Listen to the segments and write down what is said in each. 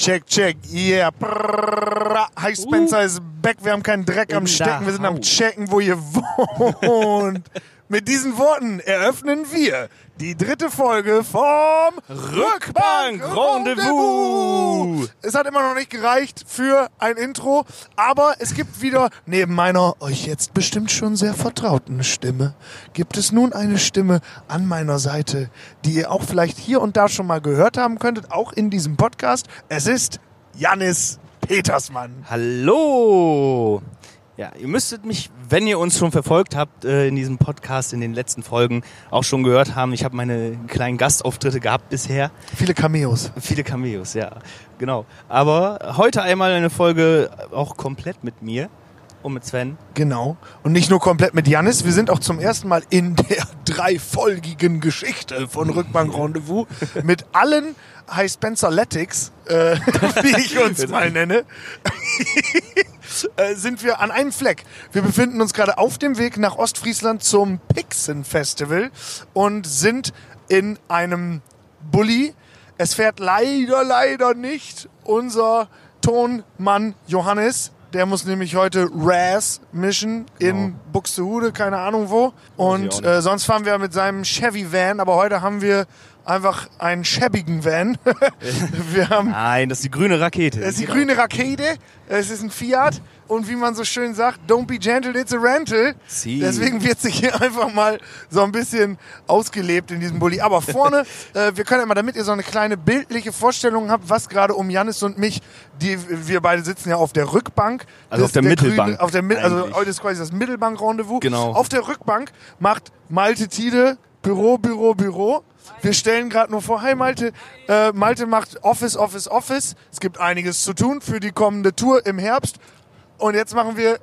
Check, check, yeah. Prrrr. Hi, Spencer ist back. Wir haben keinen Dreck am In Stecken. der Wir sind am. Checken, wo ihr wohnt. Mit diesen Worten eröffnen wir die dritte Folge vom Rückbank Rendezvous. Es hat immer noch nicht gereicht für ein Intro, aber es gibt wieder neben meiner euch jetzt bestimmt schon sehr vertrauten Stimme, gibt es nun eine Stimme an meiner Seite, die ihr auch vielleicht hier und da schon mal gehört haben könntet, auch in diesem Podcast. Es ist Jannis Petersmann. Hallo! Ja, ihr müsstet mich, wenn ihr uns schon verfolgt habt, äh, in diesem Podcast, in den letzten Folgen auch schon gehört haben. Ich habe meine kleinen Gastauftritte gehabt bisher. Viele Cameos. Viele Cameos, ja, genau. Aber heute einmal eine Folge auch komplett mit mir und mit Sven. Genau. Und nicht nur komplett mit Jannis, wir sind auch zum ersten Mal in der dreifolgigen Geschichte von Rückbank Rendezvous mit allen High Spencer Letics, äh, wie ich uns mal nenne, äh, sind wir an einem Fleck. Wir befinden uns gerade auf dem Weg nach Ostfriesland zum Pixen Festival und sind in einem Bulli. Es fährt leider, leider nicht unser Tonmann Johannes. Der muss nämlich heute Raz mischen in Genau. Buxtehude, keine Ahnung wo. Und äh, sonst fahren wir mit seinem Chevy Van, aber heute haben wir einfach einen schäbigen Van. wir haben Nein, das ist die grüne Rakete. es ist die grüne Rakete, es ist ein Fiat und wie man so schön sagt, don't be gentle, it's a rental. Sie. Deswegen wird sich hier einfach mal so ein bisschen ausgelebt in diesem Bulli. Aber vorne, äh, wir können immer, damit ihr so eine kleine bildliche Vorstellung habt, was gerade um Janis und mich, die wir beide sitzen ja auf der Rückbank. Also auf der Mittelbank Grüne, auf der, Mi- also heute ist quasi das Mittelbank-Rendezvous. Genau. Auf der Rückbank macht Malte Tide Büro, Büro, Büro. Wir stellen gerade nur vor, hi Malte, äh, Malte macht Office, Office, Office. Es gibt einiges zu tun für die kommende Tour im Herbst. Und jetzt machen wir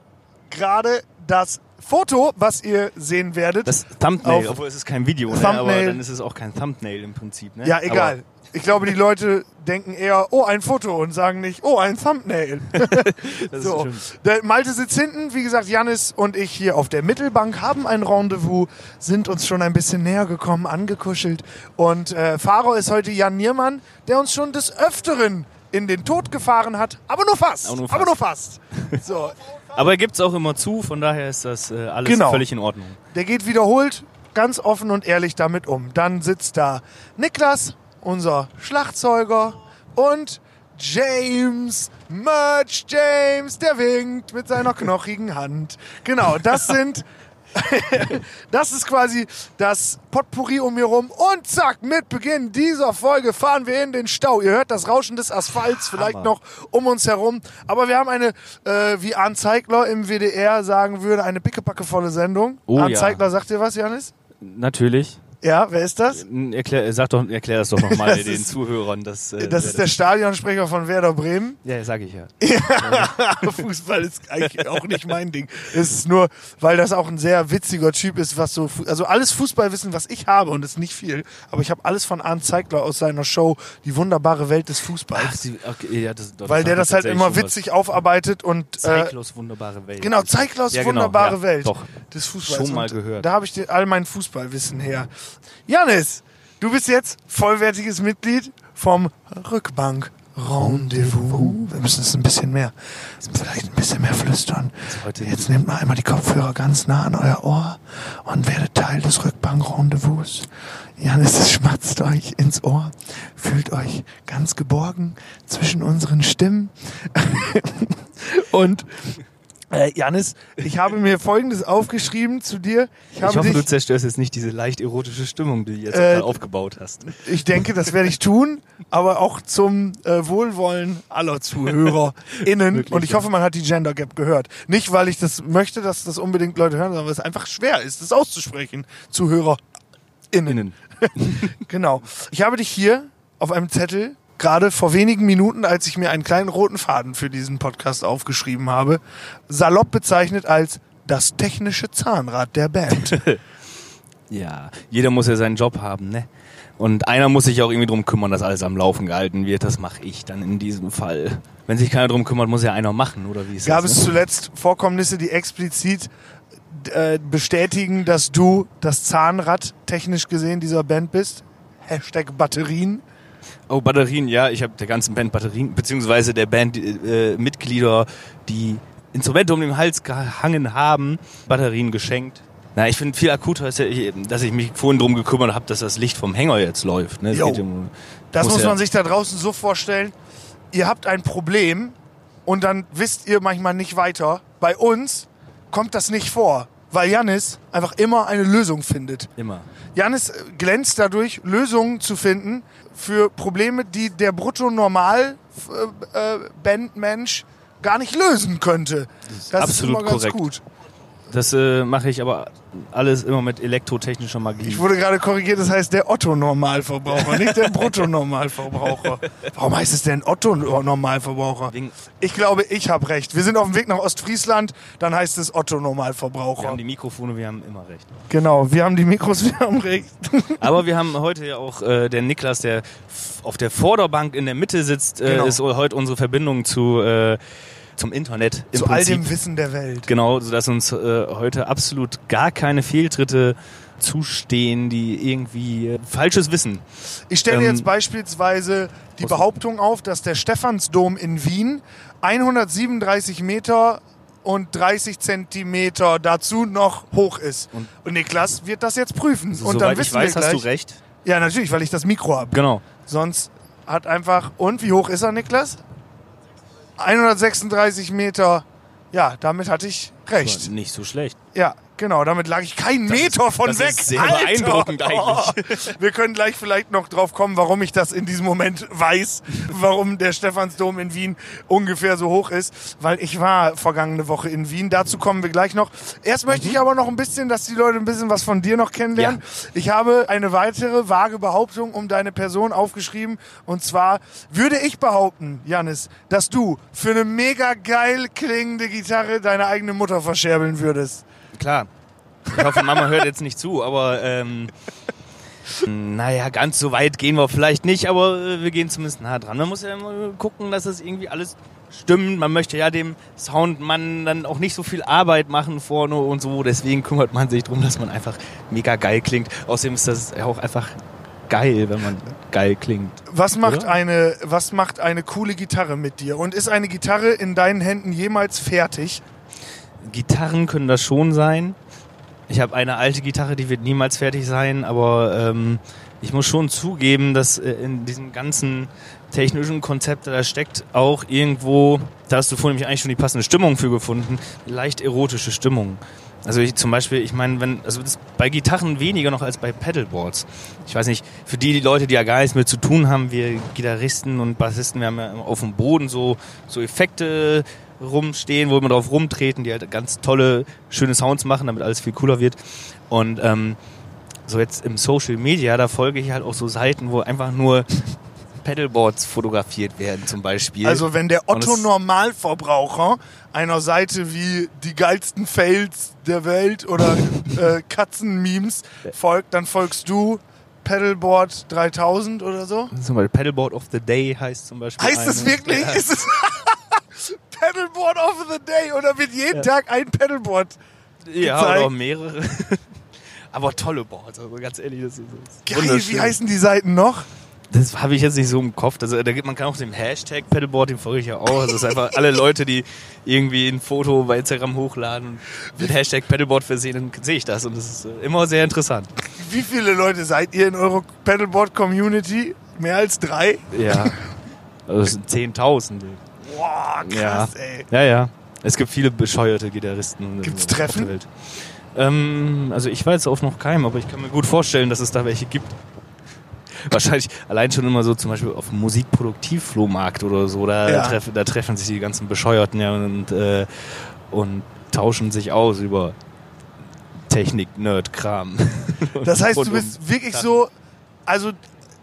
gerade das Foto, was ihr sehen werdet. Das Thumbnail, obwohl es ist kein Video, ne? Aber dann ist es auch kein Thumbnail im Prinzip. Ne? ja, egal. Ich glaube, die Leute denken eher, oh, ein Foto und sagen nicht, oh, ein Thumbnail. Aber das So, der Malte sitzt hinten, wie gesagt, Janis und ich hier auf der Mittelbank haben ein Rendezvous, sind uns schon ein bisschen näher gekommen, angekuschelt. Und äh, Fahrer ist heute Jan Niermann, der uns schon des Öfteren in den Tod gefahren hat, aber nur fast. Aber nur Aber fast. nur fast. So, Aber er gibt es auch immer zu, von daher ist das äh, alles Genau. völlig in Ordnung. der geht wiederholt ganz offen und ehrlich damit um. Dann sitzt da Niklas, unser Schlagzeuger, und James, Merch James, der winkt mit seiner knochigen Hand. Genau, das sind, das ist quasi das Potpourri um mir rum. Und zack, mit Beginn dieser Folge fahren wir in den Stau. Ihr hört das Rauschen des Asphalts vielleicht Hammer. noch um uns herum. Aber wir haben eine, äh, wie Arndt Zeigler im WDR sagen würde, eine pickepackevolle Sendung. Oh Arndt ja. Zeigler, sagt dir was, Janis? Natürlich. Ja, wer ist das? Erklär, sag doch, erklär das doch nochmal den ist- Zuhörern. Das, äh, Das ist der Stadionsprecher von Werder Bremen. Ja, sag ich ja. Fußball ist eigentlich auch nicht mein Ding. Es ist nur, weil das auch ein sehr witziger Typ ist, was so, also alles Fußballwissen, was ich habe, und das ist nicht viel, aber ich habe alles von Arndt Zeigler aus seiner Show, Die wunderbare Welt des Fußballs. Ach, sie, okay, ja, das, weil der das halt immer witzig aufarbeitet und, äh, Zeiglers wunderbare Welt. genau, Zeiglers Ja, genau, wunderbare ja, Welt Doch. des Fußballs. Schon mal Und gehört. Da habe ich all mein Fußballwissen her. Janis, du bist jetzt vollwertiges Mitglied vom Rückbank Rendezvous. Wir müssen es ein bisschen mehr, vielleicht ein bisschen mehr flüstern. heute Jetzt nehmt mal einmal die Kopfhörer ganz nah an euer Ohr und werdet Teil des Rückbank Rendezvous. Janis, es schmatzt euch ins Ohr. Fühlt euch ganz geborgen zwischen unseren Stimmen. und äh, Janis, ich habe mir Folgendes aufgeschrieben zu dir. Ich, Ich hoffe, du dich, zerstörst jetzt nicht diese leicht erotische Stimmung, die du jetzt Äh, aufgebaut hast. ich denke, das werde ich tun, aber auch zum äh, Wohlwollen aller ZuhörerInnen. Wirklich, Und ich ja. hoffe, man hat die Gender Gap gehört. Nicht, weil ich das möchte, dass das unbedingt Leute hören, sondern weil es einfach schwer ist, das auszusprechen. ZuhörerInnen. Innen. Genau. Ich habe dich hier auf einem Zettel gerade vor wenigen Minuten, als ich mir einen kleinen roten Faden für diesen Podcast aufgeschrieben habe, salopp bezeichnet als das technische Zahnrad der Band. Ja, jeder muss ja seinen Job haben, ne? Und einer muss sich auch irgendwie drum kümmern, dass alles am Laufen gehalten wird. Das mache ich dann in diesem Fall. Wenn sich keiner drum kümmert, muss ja einer machen, oder wie ist Gab das? es ne? zuletzt Vorkommnisse, die explizit äh, bestätigen, dass du das Zahnrad technisch gesehen dieser Band bist? Hashtag Batterien. Oh, Batterien, ja, ich habe der ganzen Band Batterien, beziehungsweise der Band äh, Mitglieder, die Instrumente um den Hals gehangen haben, Batterien geschenkt. Na, ich finde viel akuter ist ja, dass ich mich vorhin drum gekümmert habe, dass das Licht vom Hänger jetzt läuft. Ne? Jo. Um, Das muss, ja- man sich da draußen so vorstellen. Ihr habt ein Problem und dann wisst ihr manchmal nicht weiter. Bei uns kommt das nicht vor, weil Janis einfach immer eine Lösung findet. Immer. Janis äh, glänzt dadurch, Lösungen zu finden für Probleme, die der Brutto-Normal-Bandmensch gar nicht lösen könnte. Das absolut ist immer ganz korrekt. gut. Das äh, mache ich aber alles immer mit elektrotechnischer Magie. Ich wurde gerade korrigiert, das heißt der Otto-Normalverbraucher, nicht der Brutto-Normalverbraucher. Warum heißt es denn Otto-Normalverbraucher? Ich glaube, ich habe recht. Wir sind auf dem Weg nach Ostfriesland, dann heißt es wir Otto-Normalverbraucher. haben die Mikrofone, wir haben immer recht. Genau, wir haben die Mikros, wir haben recht. Aber wir haben heute ja auch äh, der Niklas, der auf der Vorderbank in der Mitte sitzt, äh, Genau. ist heute unsere Verbindung zu äh, zum Internet. Im Zu all Prinzip. dem Wissen der Welt. Genau, sodass uns äh, heute absolut gar keine Fehltritte zustehen, die irgendwie äh, falsches Wissen. Ich stelle Ähm, jetzt beispielsweise die Behauptung auf, dass der Stephansdom in Wien 137 Meter und 30 Zentimeter dazu noch hoch ist. Und, Und- Niklas wird das jetzt prüfen. und dann wissen ich weiß, wir hast gleich. du recht. Ja, natürlich, weil ich das Mikro habe. Genau. Sonst hat einfach. Und wie hoch ist er, Niklas? 136 Meter. Ja, damit hatte ich recht. Nicht so schlecht. Ja, genau. Damit lag ich keinen Meter von das weg. ist sehr Alter! beeindruckend Oh. Wir können gleich vielleicht noch drauf kommen, warum ich das in diesem Moment weiß, warum der Stephansdom in Wien ungefähr so hoch ist, weil ich war vergangene Woche in Wien. Dazu kommen wir gleich noch. Erst möchte ich aber noch ein bisschen, dass die Leute ein bisschen was von dir noch kennenlernen. Ich habe eine weitere vage Behauptung um deine Person aufgeschrieben und zwar würde ich behaupten, Janis, dass du für eine mega geil klingende Gitarre deine eigene Mutter verscherbeln würdest. Klar. Ich hoffe, Mama hört jetzt nicht zu, aber ähm, naja, ganz so weit gehen wir vielleicht nicht, aber äh, wir gehen zumindest nah dran. Man muss ja immer gucken, dass das irgendwie alles stimmt. Man möchte ja dem Soundmann dann auch nicht so viel Arbeit machen vorne und so. Deswegen kümmert man sich darum, dass man einfach mega geil klingt. Außerdem ist das ja auch einfach geil, wenn man geil klingt. Was macht Oder? eine, was macht eine coole Gitarre mit dir? Und ist eine Gitarre in deinen Händen jemals fertig? Gitarren können das schon sein. Ich habe eine alte Gitarre, die wird niemals fertig sein, aber ähm, ich muss schon zugeben, dass äh, in diesem ganzen technischen Konzept, da steckt auch irgendwo, da hast du vorhin eigentlich schon die passende Stimmung für gefunden, leicht erotische Stimmung. Also ich zum Beispiel, ich meine, wenn, also das bei Gitarren weniger noch als bei Pedalboards. Ich weiß nicht, für die, die Leute, die ja gar nichts mit zu tun haben, wir Gitarristen und Bassisten, wir haben ja auf dem Boden so, so Effekte rumstehen, wo wir drauf rumtreten, die halt ganz tolle, schöne Sounds machen, damit alles viel cooler wird. Und ähm, so jetzt im Social Media, da folge ich halt auch so Seiten, wo einfach nur Pedalboards fotografiert werden zum Beispiel. Also wenn der es- Otto Normalverbraucher einer Seite wie die geilsten Fails der Welt oder äh, Katzenmemes folgt, dann folgst du Pedalboard 3000 oder so? zum Beispiel Pedalboard of the Day heißt zum Beispiel. Heißt es eine. wirklich? Ja. Ist es Pedalboard of the Day oder wird jeden Tag ein Pedalboard Ja, gezeigt. oder auch mehrere. Aber tolle Boards, also ganz ehrlich, das ist, das Geil, wie heißen die Seiten noch? Das habe ich jetzt nicht so im Kopf. Also, da gibt, man kann auch dem Hashtag Pedalboard, den folge ich ja auch. Also, es ist einfach alle Leute, die irgendwie ein Foto bei Instagram hochladen und mit Hashtag Pedalboard versehen, dann sehe ich das. Und das ist äh, immer sehr interessant. Wie viele Leute seid ihr in eurer Pedalboard-Community? Mehr als drei? Ja. Also, es sind Zehntausende. Boah, krass, ey. Ja, ja. Es gibt viele bescheuerte Gitarristen. Gibt's der Treffen? Welt. Ähm, also ich weiß auf noch keinem, aber ich kann mir gut vorstellen, dass es da welche gibt. Wahrscheinlich allein schon immer so zum Beispiel auf dem Musikproduktivflohmarkt oder so. Da, Ja. treffen, da treffen sich die ganzen Bescheuerten ja und, äh, und tauschen sich aus über Technik, Nerd-Kram. Das heißt, du Und bist wirklich so, also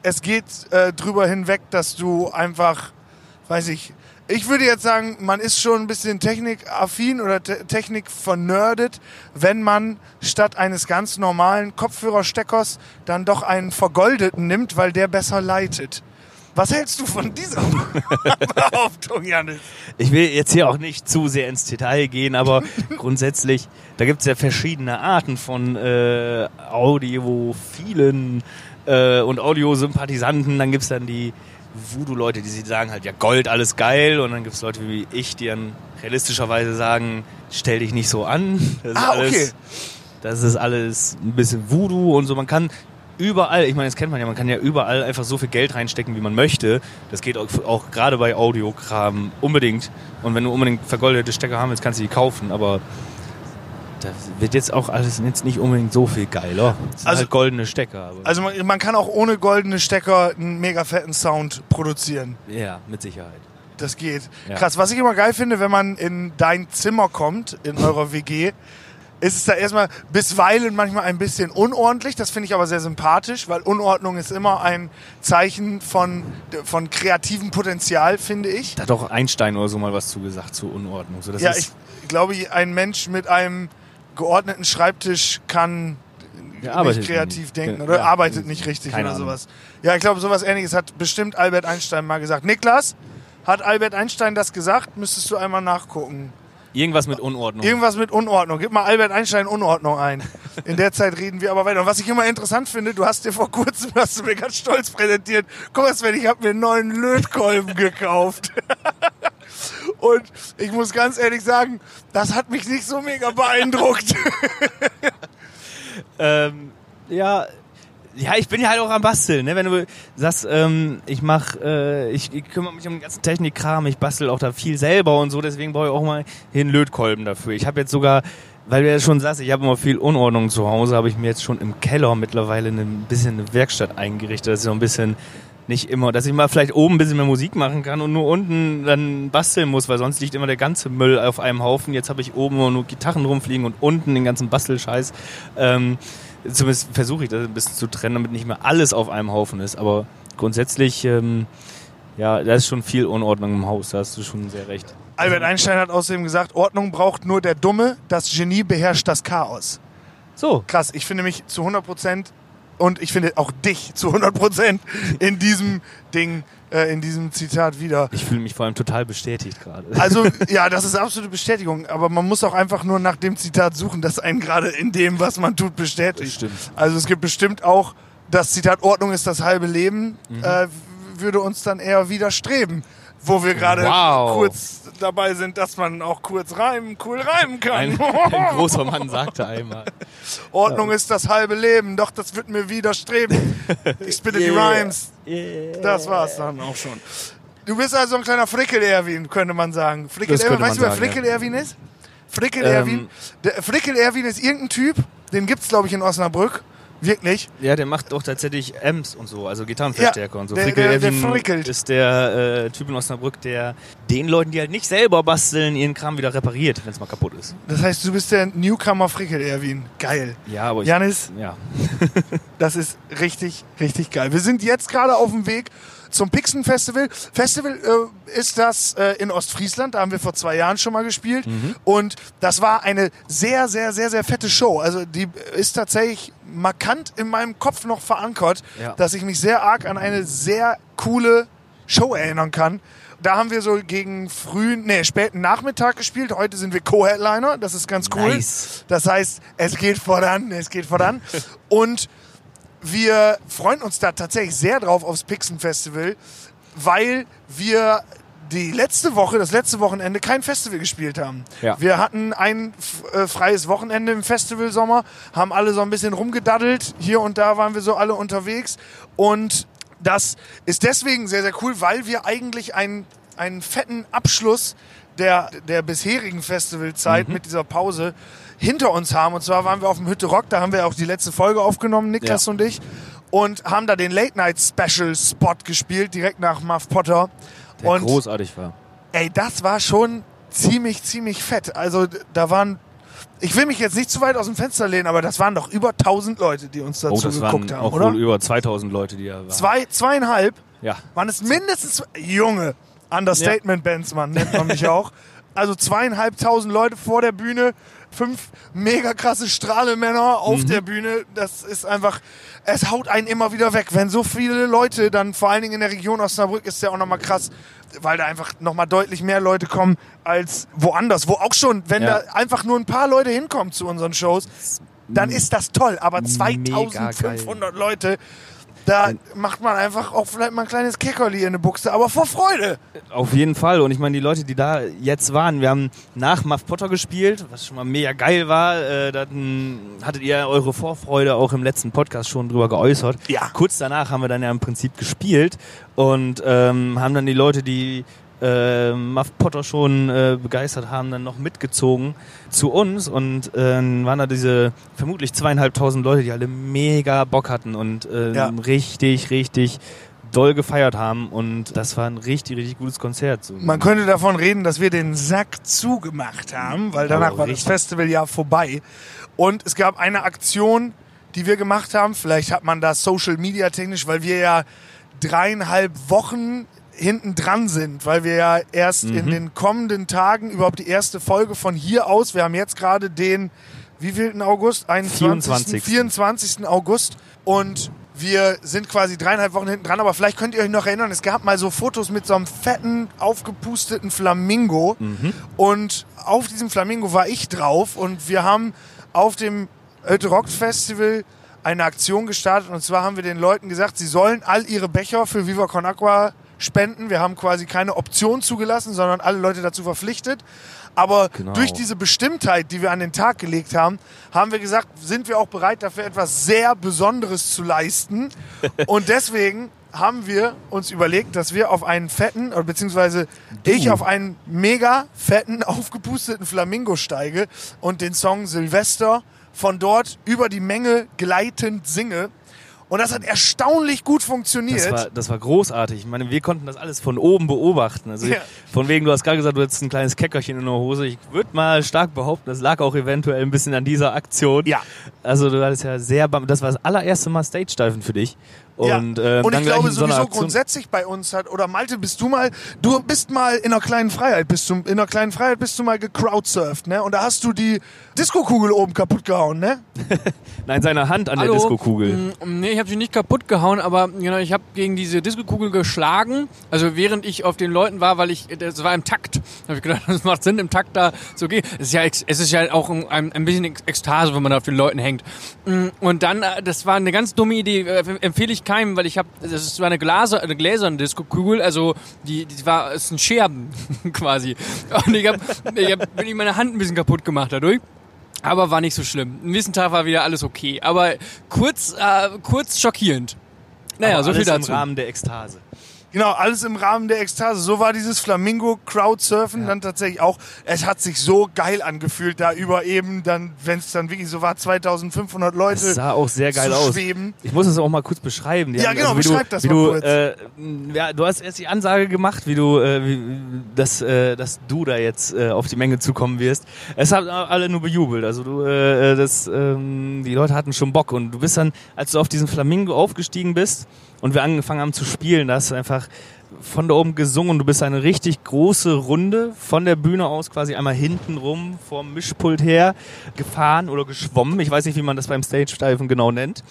es geht äh, drüber hinweg, dass du einfach, weiß ich, ich würde jetzt sagen, man ist schon ein bisschen technikaffin oder te Technik vernördet, wenn man statt eines ganz normalen Kopfhörersteckers dann doch einen vergoldeten nimmt, weil der besser leitet. Was hältst du von dieser Behauptung, Janis? Ich will jetzt hier auch nicht zu sehr ins Detail gehen, aber grundsätzlich, da gibt es ja verschiedene Arten von äh, audiophilen äh, und Audiosympathisanten. Dann gibt's dann die Voodoo-Leute, die sagen halt, ja Gold, alles geil. Und dann gibt's Leute wie ich, die dann realistischerweise sagen, stell dich nicht so an. Das ist Ah, okay. alles, das ist alles ein bisschen Voodoo und so. Man kann überall, ich meine, das kennt man ja, man kann ja überall einfach so viel Geld reinstecken, wie man möchte. Das geht auch, auch gerade bei Audiokram unbedingt. Und wenn du unbedingt vergoldete Stecker haben willst, kannst du die kaufen. Aber da wird jetzt auch alles jetzt nicht unbedingt so viel geiler. Das sind Also- halt goldene Stecker. Also man, man kann auch ohne goldene Stecker einen mega fetten Sound produzieren. ja, mit Sicherheit. Das geht. Ja. Krass, was ich immer geil finde, wenn man in dein Zimmer kommt, in eurer WG, ist es da erstmal bisweilen manchmal ein bisschen unordentlich. Das finde ich aber sehr sympathisch, weil Unordnung ist immer ein Zeichen von, von kreativem Potenzial, finde ich. Da hat auch Einstein oder so mal was zugesagt zur Unordnung. So, das ja, ich glaube, ein Mensch mit einem geordneten Schreibtisch kann nicht kreativ nicht. denken oder ja. arbeitet nicht richtig Keine oder Ahnung. sowas. Ja, ich glaube, sowas ähnliches hat bestimmt Albert Einstein mal gesagt. Niklas, hat Albert Einstein das gesagt? Müsstest du einmal nachgucken. Irgendwas mit Unordnung. Irgendwas mit Unordnung. Gib mal Albert Einstein Unordnung ein. In der Zeit reden wir aber weiter. Und was ich immer interessant finde, du hast dir vor kurzem, hast du mir ganz stolz präsentiert, guck mal Sven, ich habe mir einen neuen Lötkolben gekauft. Und ich muss ganz ehrlich sagen, das hat mich nicht so mega beeindruckt. Ähm, ja, ja, ich bin ja halt auch am Basteln. Ne? Wenn du sagst, ähm, ich mach, äh, ich, ich kümmere mich um den ganzen Technikkram, ich bastel auch da viel selber und so, deswegen brauche ich auch mal hier einen Lötkolben dafür. Ich habe jetzt sogar, weil du ja schon sagst, ich habe immer viel Unordnung zu Hause, habe ich mir jetzt schon im Keller mittlerweile ein bisschen eine Werkstatt eingerichtet, dass ich so ein bisschen nicht immer, dass ich mal vielleicht oben ein bisschen mehr Musik machen kann und nur unten dann basteln muss, weil sonst liegt immer der ganze Müll auf einem Haufen. Jetzt habe ich oben nur Gitarren rumfliegen und unten den ganzen Bastelscheiß. Ähm, zumindest versuche ich das ein bisschen zu trennen, damit nicht mehr alles auf einem Haufen ist. Aber grundsätzlich, ähm, ja, da ist schon viel Unordnung im Haus, da hast du schon sehr recht. Albert Einstein hat außerdem gesagt, Ordnung braucht nur der Dumme, das Genie beherrscht das Chaos. So, Krass, ich finde mich zu 100 Prozent und ich finde auch dich zu 100 Prozent in diesem Ding, äh, in diesem Zitat wieder. ich fühle mich vor allem total bestätigt gerade. Also, ja, das ist absolute Bestätigung, aber man muss auch einfach nur nach dem Zitat suchen, das einen gerade in dem, was man tut, bestätigt. Stimmt. Also es gibt bestimmt auch das Zitat Ordnung ist das halbe Leben, äh, würde uns dann eher widerstreben, wo wir gerade Wow. kurz dabei sind, dass man auch kurz reimen, cool reimen kann. Ein, ein großer Mann sagte einmal. Ordnung ist das halbe Leben, doch das wird mir widerstreben. Ich spitte die Yeah. Rhymes. Das war's dann auch schon. Du bist also ein kleiner Frickel-Erwin, könnte man sagen. Frickel Das könnte Erwin, weißt du, wer Frickel-Erwin ist? Frickel-Erwin? Ähm. Der Frickel-Erwin ist irgendein Typ, den gibt's, glaube ich, in Osnabrück. Wirklich. Ja, der macht doch tatsächlich Amps und so, also Gitarrenverstärker Ja, und so. der- Frickel der- der frickelt. ist der äh, Typ in Osnabrück, der den Leuten, die halt nicht selber basteln, ihren Kram wieder repariert, wenn es mal kaputt ist. Das heißt, du bist der Newcomer Frickel-Erwin. Geil. Ja, aber ich, Janis, ja. Das ist richtig, richtig geil. Wir sind jetzt gerade auf dem Weg zum Pixen Festival. Festival äh, ist das äh, in Ostfriesland, da haben wir vor zwei Jahren schon mal gespielt. Und das war eine sehr, sehr, sehr, sehr fette Show. Also die ist tatsächlich markant in meinem Kopf noch verankert, Ja. dass ich mich sehr arg an eine sehr coole Show erinnern kann. Da haben wir so gegen frühen, nee, späten Nachmittag gespielt. Heute sind wir Co-Headliner. Das ist ganz cool. Nice. Das heißt, es geht voran, es geht voran. Und wir freuen uns da tatsächlich sehr drauf aufs Pixen Festival, weil wir die letzte Woche, das letzte Wochenende kein Festival gespielt haben. Ja. Wir hatten ein äh, freies Wochenende im Festivalsommer, haben alle so ein bisschen rumgedaddelt. Hier und da waren wir so alle unterwegs. Und das ist deswegen sehr, sehr cool, weil wir eigentlich einen, einen fetten Abschluss der, der bisherigen Festivalzeit mit dieser Pause hinter uns haben. Und zwar waren wir auf dem Hütte Rock, da haben wir auch die letzte Folge aufgenommen, Niklas Ja. und ich. Und haben da den Late Night Special Spot gespielt, direkt nach Muff Potter. Der und großartig war. ey, das war schon ziemlich, ziemlich fett. Also da waren, ich will mich jetzt nicht zu weit aus dem Fenster lehnen, aber das waren doch über 1000 Leute, die uns dazu Oh, das geguckt waren haben, auch oder? wohl über 2000 Leute, die da waren. Zwei, zweieinhalb Ja. waren es mindestens, Junge, Understatement-Bands, man nennt man mich auch. Also zweieinhalbtausend Leute vor der Bühne, fünf mega krasse Strahlemänner auf Mhm. der Bühne. Das ist einfach, es haut einen immer wieder weg. Wenn so viele Leute, dann vor allen Dingen in der Region Osnabrück ist ja auch nochmal krass, weil da einfach nochmal deutlich mehr Leute kommen als woanders. Wo auch schon, wenn Ja. da einfach nur ein paar Leute hinkommen zu unseren Shows, dann ist das toll. Aber Mega geil. 2500 Leute, Da macht man einfach auch vielleicht mal ein kleines Keckerli in eine Buchse, aber vor Freude. Auf jeden Fall. Und ich meine, die Leute, die da jetzt waren, wir haben nach Muff Potter gespielt, was schon mal mega geil war. Äh, dann hattet ihr eure Vorfreude auch im letzten Podcast schon drüber geäußert. Ja. Kurz danach haben wir dann ja im Prinzip gespielt und ähm, haben dann die Leute, die äh, Muff Potter schon äh, begeistert haben, dann noch mitgezogen zu uns und äh, waren da diese vermutlich zweieinhalbtausend Leute, die alle mega Bock hatten und äh, Ja. richtig, richtig doll gefeiert haben und das war ein richtig, richtig gutes Konzert. So. Man könnte davon reden, dass wir den Sack zugemacht haben, weil danach Aber war das. Festival ja vorbei. Und es gab eine Aktion, die wir gemacht haben. Vielleicht hat man das Social Media technisch, weil wir ja dreieinhalb Wochen hinten dran sind, weil wir ja erst Mhm. in den kommenden Tagen überhaupt die erste Folge von hier aus, wir haben jetzt gerade den, wie wievieelten August? 21. 24.. 24. August und wir sind quasi dreieinhalb Wochen hinten dran, aber vielleicht könnt ihr euch noch erinnern, es gab mal so Fotos mit so einem fetten, aufgepusteten Flamingo und auf diesem Flamingo war ich drauf und wir haben auf dem Hütte Rock Festival eine Aktion gestartet und zwar haben wir den Leuten gesagt, sie sollen all ihre Becher für Viva Con Aqua spenden. Wir haben quasi keine Option zugelassen, sondern alle Leute dazu verpflichtet. Aber Genau. durch diese Bestimmtheit, die wir an den Tag gelegt haben, haben wir gesagt, sind wir auch bereit dafür etwas sehr Besonderes zu leisten. Und deswegen haben wir uns überlegt, dass wir auf einen fetten, oder beziehungsweise ich auf einen mega fetten, aufgepusteten Flamingo steige und den Song Silvester von dort über die Menge gleitend singe. Und das hat erstaunlich gut funktioniert. Das war, das war großartig. Ich meine, wir konnten das alles von oben beobachten. Also Ja. von wegen, du hast gerade gesagt, du hättest ein kleines Keckerchen in der Hose. Ich würde mal stark behaupten, das lag auch eventuell ein bisschen an dieser Aktion. Ja. Also du hattest ja sehr, das war das allererste Mal Stage-Diven für dich. Und, ja. ähm, und ich glaube so sowieso grundsätzlich bei uns hat, oder Malte, bist du mal, du bist mal in einer kleinen Freiheit, bist du, in einer kleinen Freiheit bist du mal gecrowdsurft, ne? Und da hast du die Disco-Kugel oben kaputt gehauen, ne? Nein, seine Hand an Hallo? der Disco-Kugel. Mm, Nee, ich habe sie nicht kaputt gehauen, aber genau, ich habe gegen diese Disco-Kugel geschlagen. Also während ich auf den Leuten war, weil ich, das war im Takt. Da habe ich gedacht, das macht Sinn, im Takt da zu gehen. Es ist ja, es ist ja auch ein, ein, bisschen Ekstase, wenn man auf den Leuten hängt. Mm, Und dann, äh, das war eine ganz dumme Idee, äh, empfehle ich keinem, weil ich habe, das ist zwar eine, Glaser, eine gläserne Disco-Kugel, also die, die war, es sind Scherben quasi. Und ich habe, ich hab wirklich meine Hand ein bisschen kaputt gemacht dadurch. Aber war nicht so schlimm. Am nächsten Tag war wieder alles okay. Aber kurz, äh, kurz schockierend. Naja, Aber so viel dazu. im Rahmen der Ekstase. Genau, alles im Rahmen der Ekstase. So war dieses Flamingo-Crowdsurfen dann tatsächlich auch. Es hat sich so geil angefühlt, da über eben dann, wenn es dann wirklich so war, 2500 Leute Das sah auch sehr geil aus. schweben. Ich muss es auch mal kurz beschreiben. Die Ja, haben- genau, wie du, beschreib das wie mal du, kurz. Äh, ja, du hast erst die Ansage gemacht, wie du, äh, wie, dass, äh, dass du da jetzt äh, auf die Menge zukommen wirst. Es haben alle nur bejubelt. Also du, äh, das, ähm, die Leute hatten schon Bock und du bist dann, als du auf diesen Flamingo aufgestiegen bist und wir angefangen haben zu spielen, da hast du einfach von da oben gesungen. Du bist eine richtig große Runde von der Bühne aus quasi einmal hinten rum vom Mischpult her gefahren oder geschwommen. Ich weiß nicht, wie man das beim Stage-Diven genau nennt.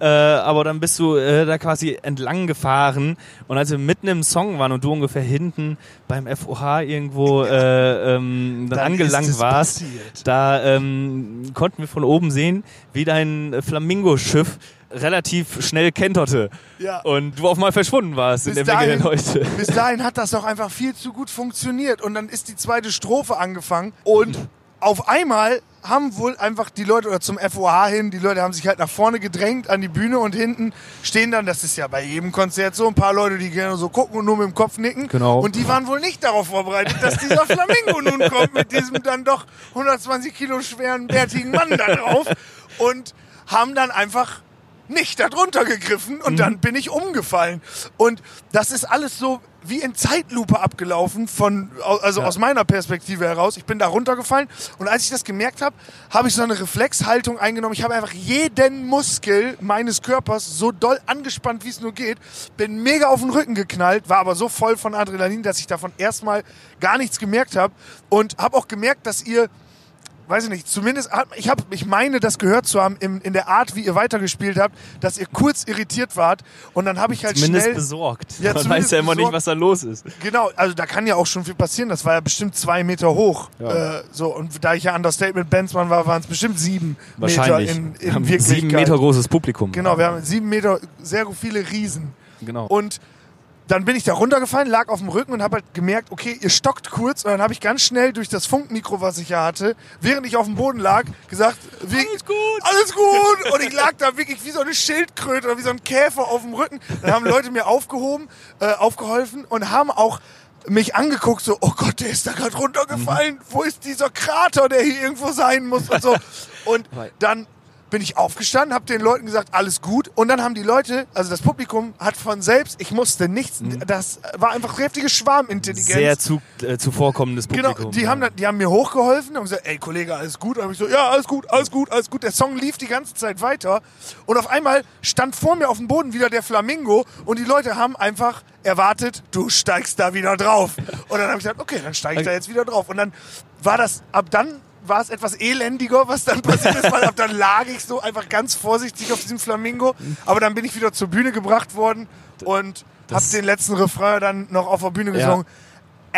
Äh, aber dann bist du äh, da quasi entlang gefahren und als wir mitten im Song waren und du ungefähr hinten beim FOH irgendwo äh, ähm, dann, Dann angelangt warst, passiert. da ähm, konnten wir von oben sehen, wie dein Flamingo-Schiff relativ schnell kenterte Ja. und du auf mal verschwunden warst in Bis der Menge der dahin- Leute. Bis dahin hat das doch einfach viel zu gut funktioniert. Und dann ist die zweite Strophe angefangen. Und auf einmal haben wohl einfach die Leute oder zum FOH hin, die Leute haben sich halt nach vorne gedrängt an die Bühne und hinten stehen dann, das ist ja bei jedem Konzert so, ein paar Leute, die gerne so gucken und nur mit dem Kopf nicken. Genau. Und die waren wohl nicht darauf vorbereitet, dass dieser Flamingo nun kommt mit diesem dann doch 120 Kilo schweren, bärtigen Mann da drauf. Und haben dann einfach nicht darunter gegriffen und dann bin ich umgefallen. Und das ist alles so wie in Zeitlupe abgelaufen, von, also Ja. aus meiner Perspektive heraus. Ich bin da runtergefallen und als ich das gemerkt habe, habe ich so eine Reflexhaltung eingenommen. Ich habe einfach jeden Muskel meines Körpers so doll angespannt, wie es nur geht, bin mega auf den Rücken geknallt, war aber so voll von Adrenalin, dass ich davon erstmal gar nichts gemerkt habe und habe auch gemerkt, dass ihr weiß ich nicht, zumindest, hat, ich, hab, ich meine, das gehört zu haben in, in der Art, wie ihr weitergespielt habt, dass ihr kurz irritiert wart und dann habe ich halt Zumindest schnell... besorgt. Ja, Man zumindest weiß ja immer nicht, was da los ist. Genau, also da kann ja auch schon viel passieren. Das war ja bestimmt zwei Meter hoch. Ja. Äh, so, und da ich ja Understatement Bandsman war, waren es bestimmt sieben Wahrscheinlich. Meter in, Wir in haben Wirklichkeit. sieben Meter großes Publikum. Genau, wir haben sieben Meter, sehr viele Riesen. Genau. Und dann bin ich da runtergefallen, lag auf dem Rücken und habe halt gemerkt, okay, ihr stockt kurz. Und dann habe ich ganz schnell durch das Funkmikro, was ich ja hatte, während ich auf dem Boden lag, gesagt, wie, Alles gut. alles gut. Und ich lag da wirklich wie so eine Schildkröte oder wie so ein Käfer auf dem Rücken. Dann haben Leute mir aufgehoben, äh, aufgeholfen und haben auch mich angeguckt, so, oh Gott, der ist da gerade runtergefallen. Wo ist dieser Krater, der hier irgendwo sein muss und so. Und dann bin ich aufgestanden, habe den Leuten gesagt, alles gut. Und dann haben die Leute, also das Publikum, hat von selbst, ich musste nichts, das war einfach heftige Schwarmintelligenz. Sehr zu, äh, zuvorkommendes Genau, Publikum. die ja. haben, die haben mir hochgeholfen und gesagt, ey Kollege, alles gut? Und hab ich so, ja, alles gut, alles gut, alles gut. Der Song lief die ganze Zeit weiter und auf einmal stand vor mir auf dem Boden wieder der Flamingo und die Leute haben einfach erwartet, du steigst da wieder drauf. Und dann habe ich gesagt, okay, dann steige ich da jetzt wieder drauf. Und dann war das, ab dann war es etwas elendiger, was dann passiert ist, weil ab dann lag ich so einfach ganz vorsichtig auf diesem Flamingo. Aber dann bin ich wieder zur Bühne gebracht worden und habe den letzten Refrain dann noch auf der Bühne Ja.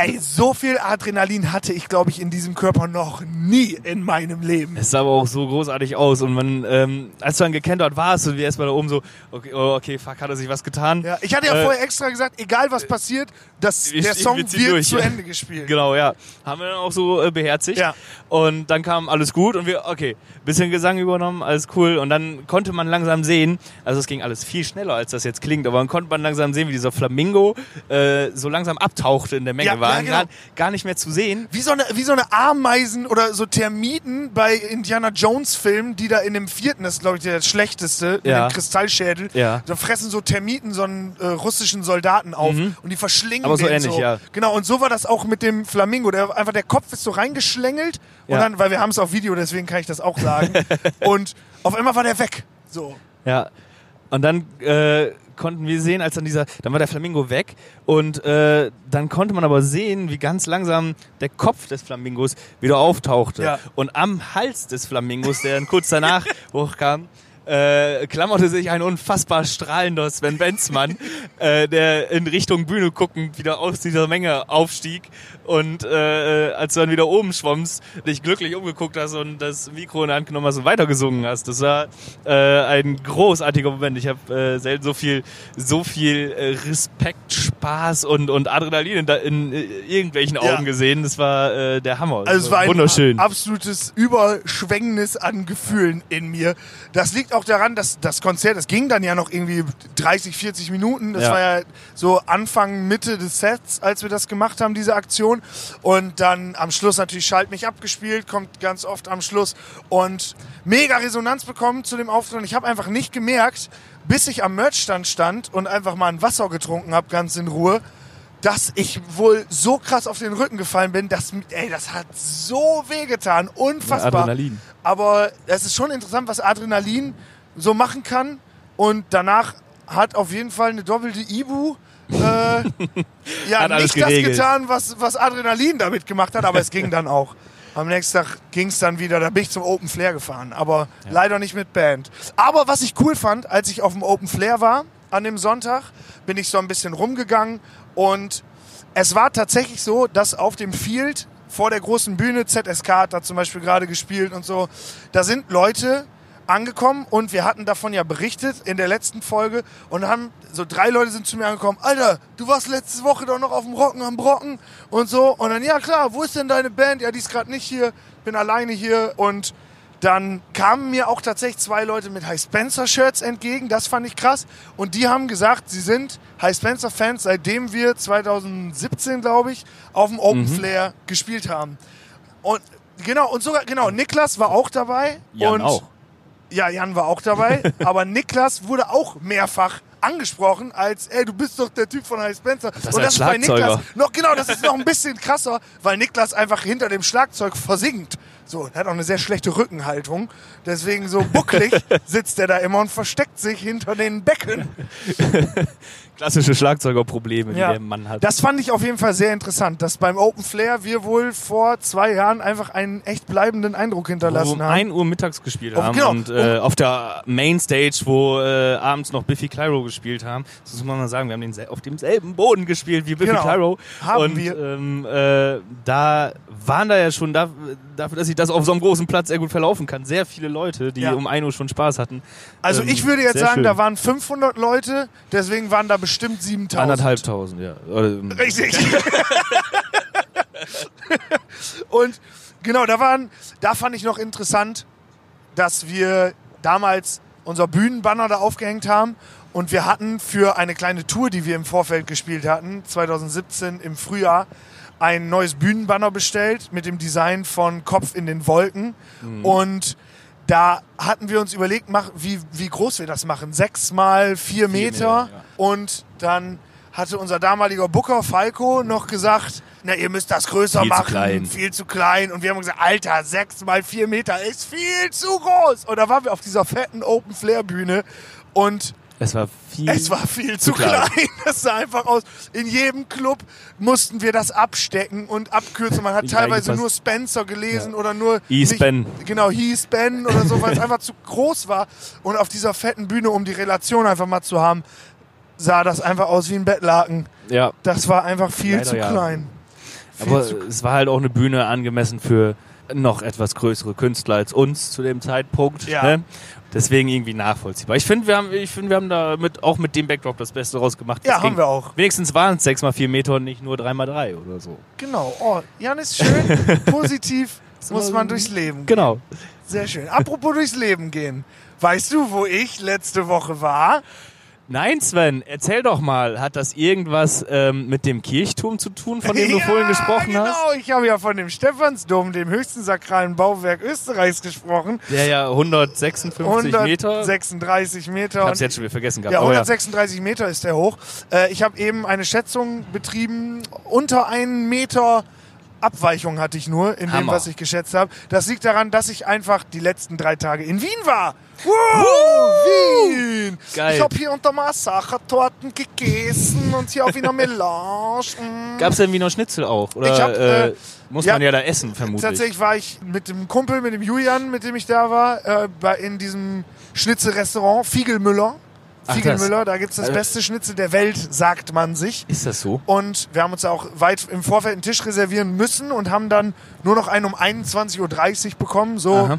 Ey, so viel Adrenalin hatte ich, glaube ich, in diesem Körper noch nie in meinem Leben. Es sah aber auch so großartig aus und man, ähm, als du dann gekentert warst und wir erstmal da oben so, okay, oh, okay, fuck, hat er sich was getan? Ja, ich hatte ja Äh, vorher extra gesagt, egal was passiert, das, wir- der wir Song ziehen wird durch, zu. Ende gespielt. Genau, ja. Haben wir dann auch so äh, beherzigt. Ja. Und dann kam alles gut und wir, okay, bisschen Gesang übernommen, alles cool. Und dann konnte man langsam sehen, also es ging alles viel schneller, als das jetzt klingt, aber dann konnte man langsam sehen, wie dieser Flamingo äh, so langsam abtauchte in der Menge. Ja, war ja, genau. gar, gar nicht mehr zu sehen. Wie so, eine, wie so eine Ameisen oder so Termiten bei Indiana Jones Filmen, die da in dem vierten, das ist glaube ich der schlechteste, in Ja. dem Kristallschädel, Ja. da fressen so Termiten so einen äh, russischen Soldaten auf und die verschlingen Aber so den ähnlich, so. ja. Genau, und so war das auch mit dem Flamingo. Der, einfach der Kopf ist so reingeschlängelt und Ja. dann, weil wir haben es auf Video, deswegen kann ich das auch sagen. und auf einmal war der weg. So. Ja. Und dann äh, konnten wir sehen, als dann dieser, dann war der Flamingo weg und äh, dann konnte man aber sehen, wie ganz langsam der Kopf des Flamingos wieder auftauchte. Ja. Und am Hals des Flamingos, der dann kurz danach hochkam, äh, klammerte sich ein unfassbar strahlender Sven Benzmann, äh, der in Richtung Bühne guckend wieder aus dieser Menge aufstieg und äh, als du dann wieder oben schwammst, dich glücklich umgeguckt hast und das Mikro in der Hand genommen hast und weitergesungen hast. Das war äh, ein großartiger Moment. Ich habe äh, selten so viel, so viel äh, Respekt, Spaß und, und Adrenalin in, in äh, irgendwelchen Ja. Augen gesehen. Das war äh, der Hammer. Also es war ein wunderschön. absolutes Überschwängnis an Gefühlen in mir. Das liegt auch daran, dass das Konzert, das ging dann ja noch irgendwie 30, 40 Minuten. Das Ja. war ja so Anfang, Mitte des Sets, als wir das gemacht haben, diese Aktion. Und dann am Schluss natürlich Schalt mich abgespielt, kommt ganz oft am Schluss. Und mega Resonanz bekommen zu dem Auftritt. Und ich habe einfach nicht gemerkt, bis ich am Merchstand stand und einfach mal ein Wasser getrunken habe, ganz in Ruhe, dass ich wohl so krass auf den Rücken gefallen bin, dass, ey, das hat so wehgetan. Unfassbar. Adrenalin. Aber es ist schon interessant, was Adrenalin so machen kann. Und danach hat auf jeden Fall eine doppelte Ibu äh, ja, nicht das geregelt. getan, was, was Adrenalin damit gemacht hat, aber es ging dann auch. Am nächsten Tag ging es dann wieder, da bin ich zum Open Flair gefahren, aber leider nicht mit Band. Aber was ich cool fand, als ich auf dem Open Flair war an dem Sonntag, bin ich so ein bisschen rumgegangen und es war tatsächlich so, dass auf dem Field vor der großen Bühne, ZSK hat da zum Beispiel gerade gespielt und so, da sind Leute angekommen und wir hatten davon ja berichtet in der letzten Folge und haben so drei Leute sind zu mir angekommen, Alter, du warst letzte Woche doch noch auf dem Rocken am Brocken und so und dann ja klar, wo ist denn deine Band? Ja, die ist gerade nicht hier, bin alleine hier und dann kamen mir auch tatsächlich zwei Leute mit High Spencer Shirts entgegen, das fand ich krass und die haben gesagt, sie sind High Spencer Fans, seitdem wir 2017, glaube ich, auf dem Open Flair gespielt haben. Und genau und sogar genau, Niklas war auch dabei Jan und auch. Ja, Jan war auch dabei, aber Niklas wurde auch mehrfach angesprochen als, ey, du bist doch der Typ von High Spencer. Das und ist das ist bei. Niklas noch genau, das ist noch ein bisschen krasser, weil Niklas einfach hinter dem Schlagzeug versinkt. So, er hat auch eine sehr schlechte Rückenhaltung, deswegen so bucklig sitzt er da immer und versteckt sich hinter den Becken. Klassische Schlagzeugerprobleme, Ja. die der Mann hat. Das fand ich auf jeden Fall sehr interessant, dass beim Open Flair wir wohl vor zwei Jahren einfach einen echt bleibenden Eindruck hinterlassen um haben. 1 Uhr mittags gespielt haben genau. und äh, auf der Mainstage, wo äh, abends noch Biffy Clyro gespielt haben, das muss man mal sagen, wir haben den auf demselben Boden gespielt wie Biffy Genau. Clyro Haben und wir. Ähm, äh, da waren da ja schon da, dafür, dass sich das auf so einem großen Platz sehr gut verlaufen kann, sehr viele Leute, die Ja. um 1 Uhr schon Spaß hatten. Also Ähm, ich würde jetzt sagen, schön. da waren 500 Leute, deswegen waren da bestimmt 7000. anderthalbtausend, ja. Ähm, Richtig. Und genau, da waren, da fand ich noch interessant, dass wir damals unser Bühnenbanner da aufgehängt haben und wir hatten für eine kleine Tour, die wir im Vorfeld gespielt hatten, 2017 im Frühjahr, ein neues Bühnenbanner bestellt mit dem Design von Kopf in den Wolken und da hatten wir uns überlegt, wie, wie groß wir das machen. Sechs mal vier Meter. Meter, ja. Und dann hatte unser damaliger Booker Falco noch gesagt, na, ihr müsst das größer Viel zu machen. klein. Viel zu klein. Und wir haben gesagt, Alter, sechs mal vier Meter ist viel zu groß. Und da waren wir auf dieser fetten Open Flair Bühne und es war viel. es war viel zu zu klein. klein. Das sah einfach aus. In jedem Club mussten wir das abstecken und abkürzen. Man hat Nicht teilweise nur Spencer gelesen oder nur. Ben. Genau, He's Ben oder so, weil es einfach zu groß war. Und auf dieser fetten Bühne, um die Relation einfach mal zu haben, sah das einfach aus wie ein Bettlaken. ja, Das war einfach viel Leider zu ja. klein. Viel aber zu, es war halt auch eine Bühne angemessen für noch etwas größere Künstler als uns zu dem Zeitpunkt. Ja. Ne? Deswegen irgendwie nachvollziehbar. Ich finde, wir haben, ich finde, wir haben da mit, auch mit dem Backdrop das Beste rausgemacht. ja, haben wir auch. Wenigstens waren es 6 mal 4 Meter und nicht nur 3 mal 3 oder so. Genau. Oh, Jan ist schön. Positiv muss man durchs Leben gehen. Genau. Sehr schön. Apropos durchs Leben gehen. Weißt du, wo ich letzte Woche war? Nein, Sven, erzähl doch mal, hat das irgendwas ähm, mit dem Kirchturm zu tun, von dem du ja, vorhin gesprochen genau. hast? Ich habe ja von dem Stephansdom, dem höchsten sakralen Bauwerk Österreichs, gesprochen. Der ja 156 Meter. 136 Meter. Ich Und- jetzt schon wieder vergessen gehabt. ja, aber 136 Meter ist der hoch. Äh, ich habe eben eine Schätzung betrieben. Unter einen Meter Abweichung hatte ich nur in dem, Hammer. was ich geschätzt habe. Das liegt daran, dass ich einfach die letzten drei Tage in Wien war. Wow, Wien! Geil. Ich habe hier unter Massachertorten gegessen und hier auf Wiener Melange. Mm. Gab's denn Wiener Schnitzel auch? Oder Ich hab, äh, äh, muss ja, man ja da essen, vermutlich? Tatsächlich war ich mit dem Kumpel, mit dem Julian, mit dem ich da war, äh, bei, in diesem Schnitzelrestaurant Fiegelmüller. Ach, Fiegelmüller, da gibt's das Äh, beste Schnitzel der Welt, sagt man sich. Ist das so? Und wir haben uns auch weit im Vorfeld einen Tisch reservieren müssen und haben dann nur noch einen um 21.30 Uhr bekommen, so Aha.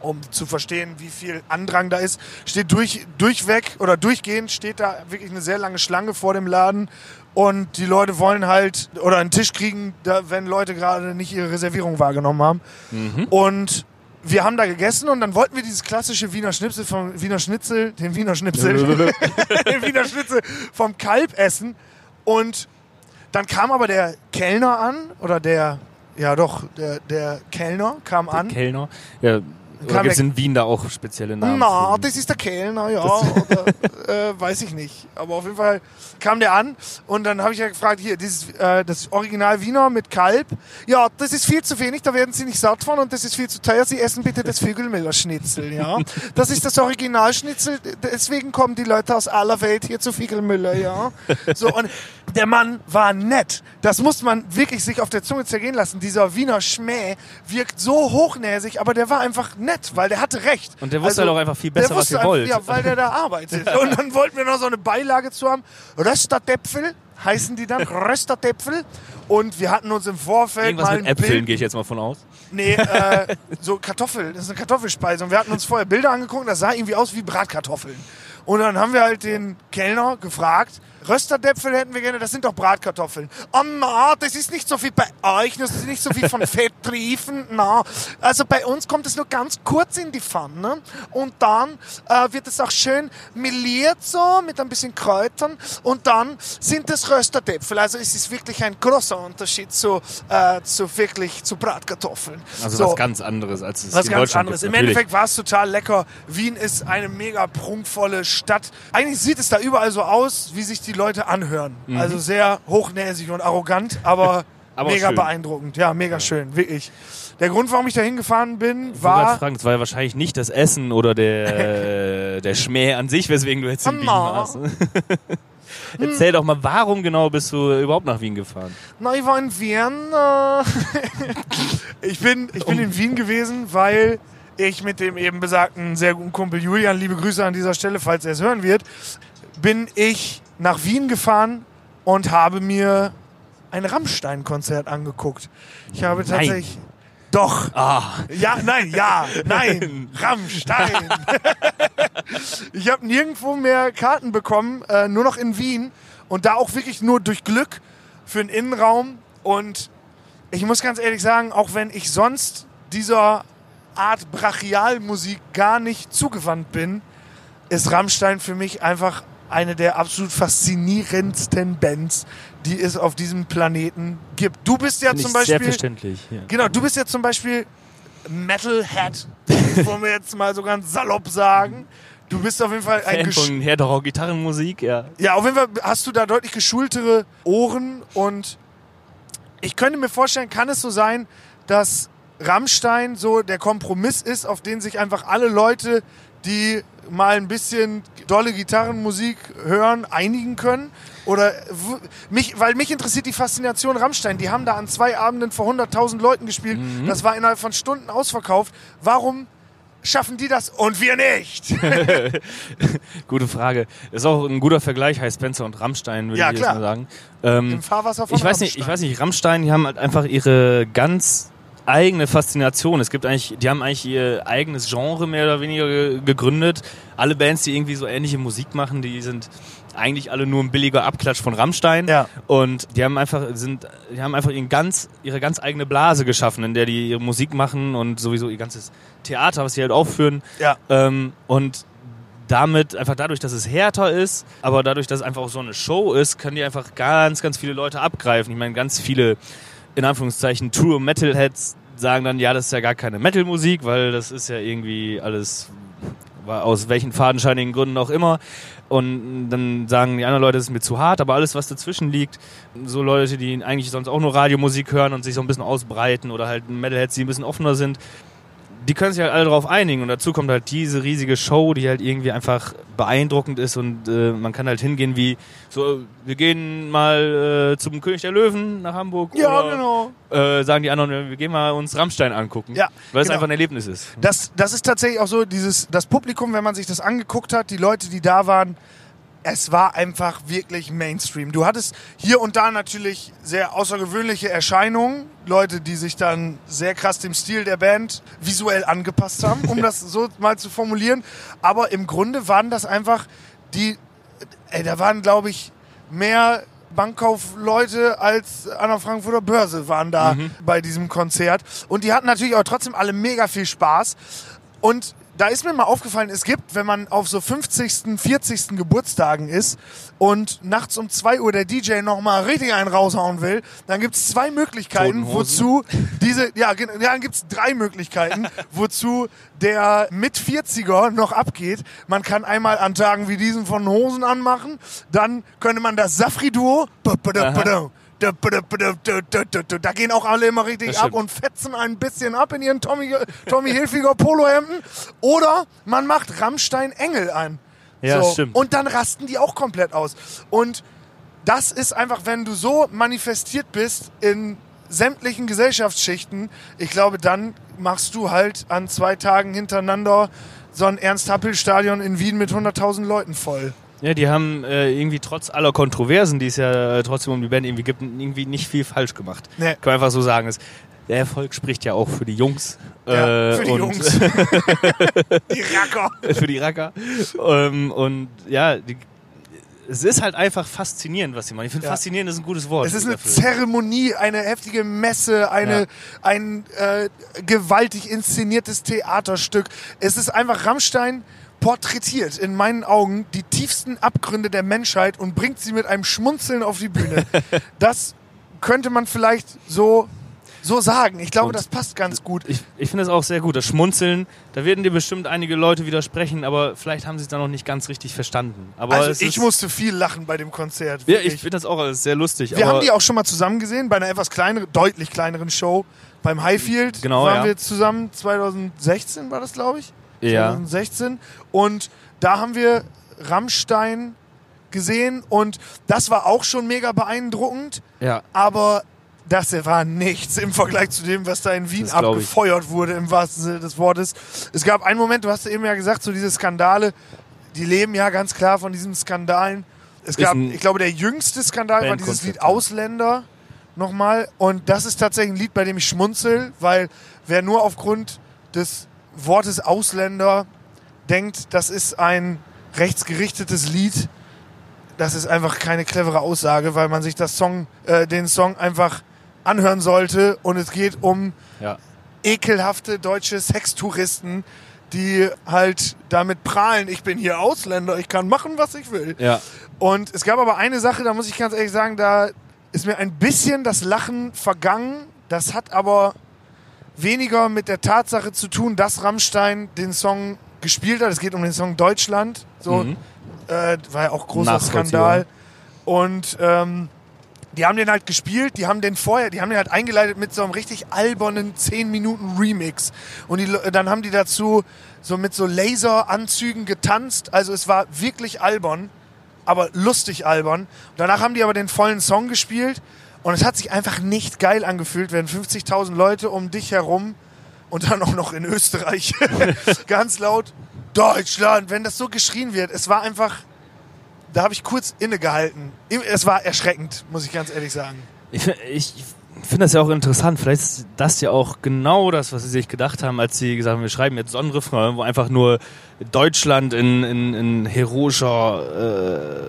um zu verstehen, wie viel Andrang da ist. Steht durch, durchweg oder durchgehend steht da wirklich eine sehr lange Schlange vor dem Laden und die Leute wollen halt oder einen Tisch kriegen, wenn Leute gerade nicht ihre Reservierung wahrgenommen haben. Mhm. Und wir haben da gegessen und dann wollten wir dieses klassische Wiener Schnitzel vom Wiener Schnitzel, den Wiener Schnitzel, den Wiener Schnitzel vom Kalb essen und dann kam aber der Kellner an oder der ja doch der der Kellner kam an. Kellner? Ja. Oder gibt's der- in Wien da auch spezielle Namen? Na, das ist der Kellner, ja. Oder, äh, weiß ich nicht. Aber auf jeden Fall kam der an und dann habe ich ja gefragt, hier, dieses, äh, das Original Wiener mit Kalb. Ja, das ist viel zu wenig, da werden Sie nicht satt von und das ist viel zu teuer. Sie essen bitte das Vögelmüller Schnitzel, ja. Das ist das Originalschnitzel, deswegen kommen die Leute aus aller Welt hier zu Vögelmüller, ja. So, und der Mann war nett. Das muss man wirklich sich auf der Zunge zergehen lassen. Dieser Wiener Schmäh wirkt so hochnäsig, aber der war einfach nett, weil der hatte recht. Und der wusste Also, halt auch einfach viel besser, was ihr wollt. Ja, weil der da arbeitet. Und dann wollten wir noch so eine Beilage zu haben. Röstertäpfel heißen die dann. Röstertäpfel. Und wir hatten uns im Vorfeld Irgendwas mal mit Äpfeln, gehe ich jetzt mal von aus. Nee, äh, so Kartoffel, das ist eine Kartoffelspeise. Und wir hatten uns vorher Bilder angeguckt, das sah irgendwie aus wie Bratkartoffeln. Und dann haben wir halt den Kellner gefragt, Rösterdäpfel hätten wir gerne, das sind doch Bratkartoffeln. Oh na, das ist nicht so viel bei euch, das ist nicht so viel von Fett triefen, na. Also bei uns kommt es nur ganz kurz in die Pfanne und dann äh, wird es auch schön meliert so, mit ein bisschen Kräutern und dann sind es Rösterdäpfel. Also es ist wirklich ein großer Unterschied zu, äh, zu wirklich zu Bratkartoffeln. Also so. was ganz anderes, als es Was in ganz Deutschland anderes. gibt. Im. Endeffekt war es total lecker. Wien ist eine mega prunkvolle Stadt. Eigentlich sieht es da überall so aus, wie sich die Leute anhören. Also sehr hochnäsig und arrogant, aber, Mhm. Aber mega schön. beeindruckend. Ja, mega schön, wirklich. Der Grund, warum ich da hingefahren bin, Ich war... fragen, es war ja wahrscheinlich nicht das Essen oder der, der Schmäh an sich, weswegen du jetzt in Wien warst. Erzähl doch mal, warum genau bist du überhaupt nach Wien gefahren? Na, ich war in Wien. Ich bin, ich bin in Wien gewesen, weil ich mit dem eben besagten sehr guten Kumpel Julian, liebe Grüße an dieser Stelle, falls er es hören wird, bin ich nach Wien gefahren und habe mir ein Rammstein-Konzert angeguckt. Ich habe Nein. tatsächlich. Doch. Ah, Ja, nein, ja, nein. Rammstein. ich habe nirgendwo mehr Karten bekommen, äh, nur noch in Wien. Und da auch wirklich nur durch Glück für den Innenraum. Und ich muss ganz ehrlich sagen, auch wenn ich sonst dieser Art Brachialmusik gar nicht zugewandt bin, ist Rammstein für mich einfach eine der absolut faszinierendsten Bands, die es auf diesem Planeten gibt. Du bist ja finde zum Beispiel verständlich. Ja. Genau, du bist jetzt zum Beispiel Metalhead, wollen wir jetzt mal so ganz salopp sagen. Du bist auf jeden Fall ein Fan von Herdorau Gitarrenmusik, ja. ja, auf jeden Fall hast du da deutlich geschultere Ohren und ich könnte mir vorstellen, kann es so sein, dass Rammstein so der Kompromiss ist, auf den sich einfach alle Leute, die mal ein bisschen dolle Gitarrenmusik hören, einigen können? Oder mich, weil mich interessiert die Faszination Rammstein. Die haben da an zwei Abenden vor 100.000 Leuten gespielt. Das war innerhalb von Stunden ausverkauft. Warum schaffen die das und wir nicht? Gute Frage. Ist auch ein guter Vergleich, heißt Spencer und Rammstein, würde Ja, ich jetzt klar. mal sagen. Ähm, Im Fahrwasser von ich weiß nicht, Rammstein. ich weiß nicht, Rammstein, die haben halt einfach ihre ganz eigene Faszination. Es gibt eigentlich, die haben eigentlich ihr eigenes Genre mehr oder weniger ge- gegründet. Alle Bands, die irgendwie so ähnliche Musik machen, die sind eigentlich alle nur ein billiger Abklatsch von Rammstein. Ja. Und die haben einfach, sind, die haben einfach ihren ganz, ihre ganz eigene Blase geschaffen, in der die ihre Musik machen und sowieso ihr ganzes Theater, was sie halt aufführen. Ja. Ähm, und damit, einfach dadurch, dass es härter ist, aber dadurch, dass es einfach auch so eine Show ist, können die einfach ganz, ganz viele Leute abgreifen. Ich meine, ganz viele, in Anführungszeichen, True Metalheads sagen dann, ja, das ist ja gar keine Metal-Musik, weil das ist ja irgendwie alles, aus welchen fadenscheinigen Gründen auch immer. Und dann sagen die anderen Leute, das ist mir zu hart, aber alles, was dazwischen liegt, so Leute, die eigentlich sonst auch nur Radiomusik hören und sich so ein bisschen ausbreiten oder halt Metalheads, die ein bisschen offener sind, die können sich halt alle darauf einigen und dazu kommt halt diese riesige Show, die halt irgendwie einfach beeindruckend ist und äh, man kann halt hingehen wie so, wir gehen mal äh, zum König der Löwen nach Hamburg Ja, oder genau. äh, sagen die anderen, wir gehen mal uns Rammstein angucken, Ja, weil es genau. einfach ein Erlebnis ist. Das, das ist tatsächlich auch so, dieses, das Publikum, wenn man sich das angeguckt hat, die Leute, die da waren, es war einfach wirklich Mainstream. Du hattest hier und da natürlich sehr außergewöhnliche Erscheinungen, Leute, die sich dann sehr krass dem Stil der Band visuell angepasst haben, um das so mal zu formulieren. Aber im Grunde waren das einfach die, ey, da waren glaube ich mehr Bankkaufleute als an der Frankfurter Börse waren da bei diesem Konzert. Und die hatten natürlich auch trotzdem alle mega viel Spaß. Und da ist mir mal aufgefallen, es gibt, wenn man auf so 50., 40. Geburtstagen ist und nachts um 2 Uhr der DJ nochmal richtig einen raushauen will, dann gibt es zwei Möglichkeiten, wozu diese, ja dann gibt es drei Möglichkeiten, wozu der mit 40er noch abgeht. Man kann einmal an Tagen wie diesen von Hosen anmachen, dann könnte man das Safri-Duo, da gehen auch alle immer richtig ab und fetzen ein bisschen ab in ihren Tommy, Tommy Hilfiger Polohemden. Oder man macht Rammstein Engel an. Ja, so. stimmt. Und dann rasten die auch komplett aus. Und das ist einfach, wenn du so manifestiert bist in sämtlichen Gesellschaftsschichten, ich glaube, dann machst du halt an zwei Tagen hintereinander so ein Ernst-Happel-Stadion in Wien mit 100.000 Leuten voll. Ja, die haben äh, irgendwie trotz aller Kontroversen, die es ja äh, trotzdem um die Band irgendwie gibt, irgendwie nicht viel falsch gemacht. Nee. Kann man einfach so sagen. Es, der Erfolg spricht ja auch für die Jungs. Ja, äh, für die Jungs. die Racker. für die Racker. ähm, und ja, die, es ist halt einfach faszinierend, was sie machen. Ich finde, Ja. faszinierend ist ein gutes Wort. Es ist eine dafür. Zeremonie, eine heftige Messe, eine, Ja. ein äh, gewaltig inszeniertes Theaterstück. Es ist einfach Rammstein porträtiert in meinen Augen die tiefsten Abgründe der Menschheit und bringt sie mit einem Schmunzeln auf die Bühne. das könnte man vielleicht so, so sagen. Ich glaube, Und- das passt ganz gut. Ich, ich finde es auch sehr gut. Das Schmunzeln, da werden dir bestimmt einige Leute widersprechen, aber vielleicht haben sie es da noch nicht ganz richtig verstanden. Aber Also ich musste viel lachen bei dem Konzert. Ja, ich finde das auch alles sehr lustig. Wir haben die auch schon mal zusammen gesehen bei einer etwas kleineren, deutlich kleineren Show. Beim Highfield Genau, waren ja. wir zusammen, 2016 war das, glaube ich. ja. 2016. Und da haben wir Rammstein gesehen und das war auch schon mega beeindruckend, Ja. aber das war nichts im Vergleich zu dem, was da in Wien Das abgefeuert wurde, im wahrsten Sinne des Wortes. Es gab einen Moment, du hast eben ja gesagt, so diese Skandale, die leben ja ganz klar von diesen Skandalen. Es gab, ich glaube, der jüngste Skandal war dieses Lied. Ausländer nochmal. Und das ist tatsächlich ein Lied, bei dem ich schmunzel, weil wer nur aufgrund des Wortes Ausländer denkt, das ist ein rechtsgerichtetes Lied, das ist einfach keine clevere Aussage, weil man sich das Song, äh, den Song einfach anhören sollte. Und es geht um Ja. ekelhafte deutsche Sextouristen, die halt damit prahlen, ich bin hier Ausländer, ich kann machen, was ich will. Ja. Und es gab aber eine Sache, da muss ich ganz ehrlich sagen, da ist mir ein bisschen das Lachen vergangen. Das hat aber weniger mit der Tatsache zu tun, dass Rammstein den Song gespielt hat. Es geht um den Song Deutschland. So, Mhm. äh, war ja auch großer. Skandal. Und ähm, die haben den halt gespielt, die haben den vorher, die haben den halt eingeleitet mit so einem richtig albernen 10 Minuten Remix. Und die, dann haben die dazu so mit so Laseranzügen getanzt. Also es war wirklich albern, aber lustig albern. Und danach haben die aber den vollen Song gespielt und es hat sich einfach nicht geil angefühlt, wenn 50.000 Leute um dich herum und dann auch noch in Österreich ganz laut Deutschland, wenn das so geschrien wird. Es war einfach, da habe ich kurz innegehalten. Es war erschreckend, muss ich ganz ehrlich sagen. Ich, ich finde das ja auch interessant. Vielleicht ist das ja auch genau das, was sie sich gedacht haben, als sie gesagt haben, wir schreiben jetzt Sonnenrefrain, wo einfach nur Deutschland in, in, in heroischer,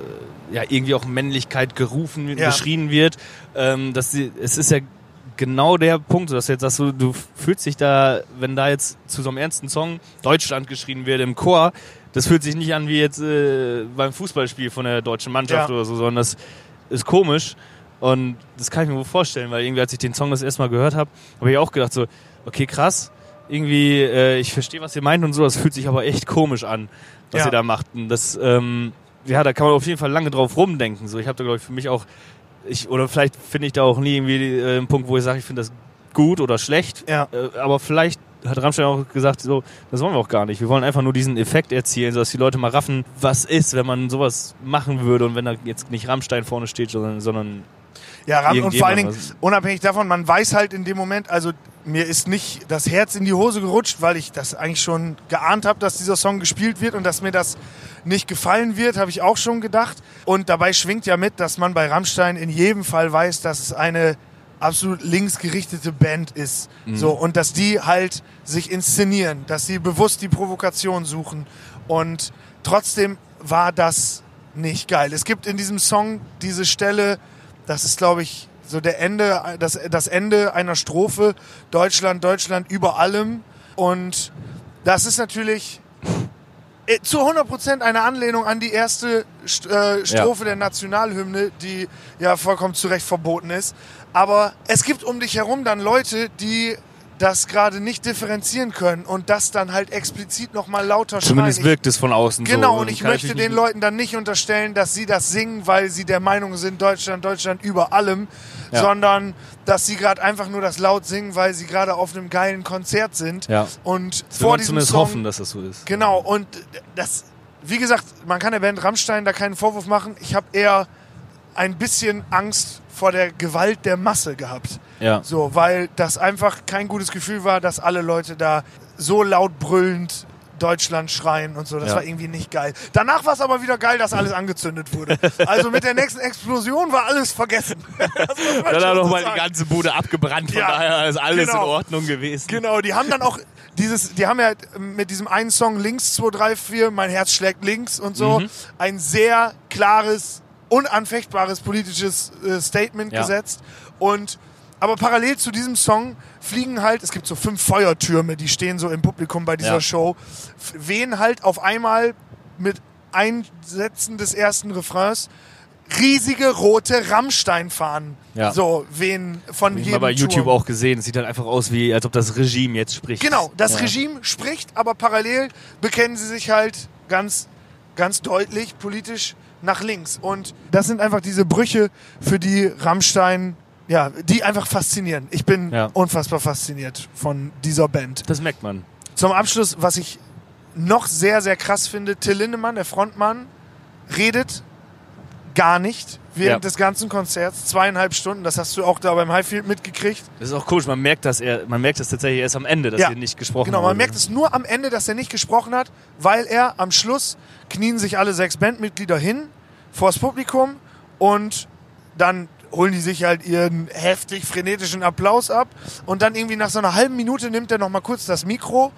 äh, ja, irgendwie auch Männlichkeit gerufen, Ja. geschrien wird. Ähm, dass sie, es ist ja genau der Punkt, dass du jetzt sagst, du, du fühlst dich da, wenn da jetzt zu so einem ernsten Song Deutschland geschrien wird im Chor, das fühlt sich nicht an wie jetzt äh, beim Fußballspiel von der deutschen Mannschaft Ja. oder so, sondern das ist komisch. Und das kann ich mir wohl vorstellen, weil irgendwie, als ich den Song das erste Mal gehört habe, habe ich auch gedacht so, okay, krass, irgendwie, äh, ich verstehe, was ihr meint und so, das fühlt sich aber echt komisch an, was Ja. ihr da macht. Und das, ähm, ja, da kann man auf jeden Fall lange drauf rumdenken. So, ich habe da, glaube ich, für mich auch, ich, oder vielleicht finde ich da auch nie irgendwie äh, einen Punkt, wo ich sage, ich finde das gut oder schlecht. Ja. Äh, aber vielleicht hat Rammstein auch gesagt, so, das wollen wir auch gar nicht. Wir wollen einfach nur diesen Effekt erzielen, sodass die Leute mal raffen, was ist, wenn man sowas machen würde und wenn da jetzt nicht Rammstein vorne steht, sondern, sondern Ja, Ram und vor allen Dingen, unabhängig davon, man weiß halt in dem Moment, also mir ist nicht das Herz in die Hose gerutscht, weil ich das eigentlich schon geahnt habe, dass dieser Song gespielt wird und dass mir das nicht gefallen wird, habe ich auch schon gedacht. Und dabei schwingt ja mit, dass man bei Rammstein in jedem Fall weiß, dass es eine absolut linksgerichtete Band ist. So, und dass die halt sich inszenieren, dass sie bewusst die Provokation suchen. Und trotzdem war das nicht geil. Es gibt in diesem Song diese Stelle, das ist, glaube ich, so der Ende, das, das Ende einer Strophe. Deutschland, Deutschland über allem. Und das ist natürlich äh, zu 100% eine Anlehnung an die erste St äh, Strophe der Nationalhymne, die ja vollkommen zu Recht verboten ist. Aber es gibt um dich herum dann Leute, die das gerade nicht differenzieren können und das dann halt explizit nochmal lauter zumindest schreien. Ich- wirkt es von außen so. Genau, und ich möchte den Leuten dann nicht unterstellen, dass sie das singen, weil sie der Meinung sind, Deutschland, Deutschland über allem, Ja. sondern dass sie gerade einfach nur das laut singen, weil sie gerade auf einem geilen Konzert sind. Ja. Und Das vor diesem zumindest Song, hoffen, dass das so ist. Genau, und das, wie gesagt, man kann der Band Rammstein da keinen Vorwurf machen. Ich habe eher ein bisschen Angst vor der Gewalt der Masse gehabt. Ja. So, weil das einfach kein gutes Gefühl war, dass alle Leute da so laut brüllend Deutschland schreien und so. Das Ja. war irgendwie nicht geil. Danach war es aber wieder geil, dass alles angezündet wurde. Also mit der nächsten Explosion war alles vergessen. Dann hat so noch mal die ganze Bude abgebrannt, von Ja, daher ist alles genau. in Ordnung gewesen. Genau, die haben dann auch dieses, die haben ja mit diesem einen Song links 2, 3, 4, mein Herz schlägt links und so, Mhm. ein sehr klares, unanfechtbares politisches äh, Statement Ja. gesetzt. Und aber parallel zu diesem Song fliegen halt, es gibt so fünf Feuertürme, die stehen so im Publikum bei dieser Ja. Show, wehen halt auf einmal mit Einsetzen des ersten Refrains riesige rote Rammstein-Fahnen. Ja. So, wehen von Ich jedem habe bei YouTube Turm. auch gesehen, es sieht halt einfach aus wie, als ob das Regime jetzt spricht. Genau, das Ja. Regime spricht, aber parallel bekennen sie sich halt ganz, ganz deutlich politisch nach links. Und das sind einfach diese Brüche, für die Rammstein, ja, die einfach faszinieren. Ich bin Ja. unfassbar fasziniert von dieser Band. Das merkt man. Zum Abschluss, was ich noch sehr, sehr krass finde, Till Lindemann, der Frontmann, redet gar nicht während Ja. des ganzen Konzerts. Zweieinhalb Stunden, das hast du auch da beim Highfield mitgekriegt. Das ist auch komisch, man merkt das, er, man merkt das tatsächlich erst am Ende, dass Ja. er nicht gesprochen Genau, wurde. man merkt es nur am Ende, dass er nicht gesprochen hat, weil er am Schluss knien sich alle sechs Bandmitglieder hin vors Publikum und dann holen die sich halt ihren heftig frenetischen Applaus ab und dann irgendwie nach so einer halben Minute nimmt er noch mal kurz das Mikro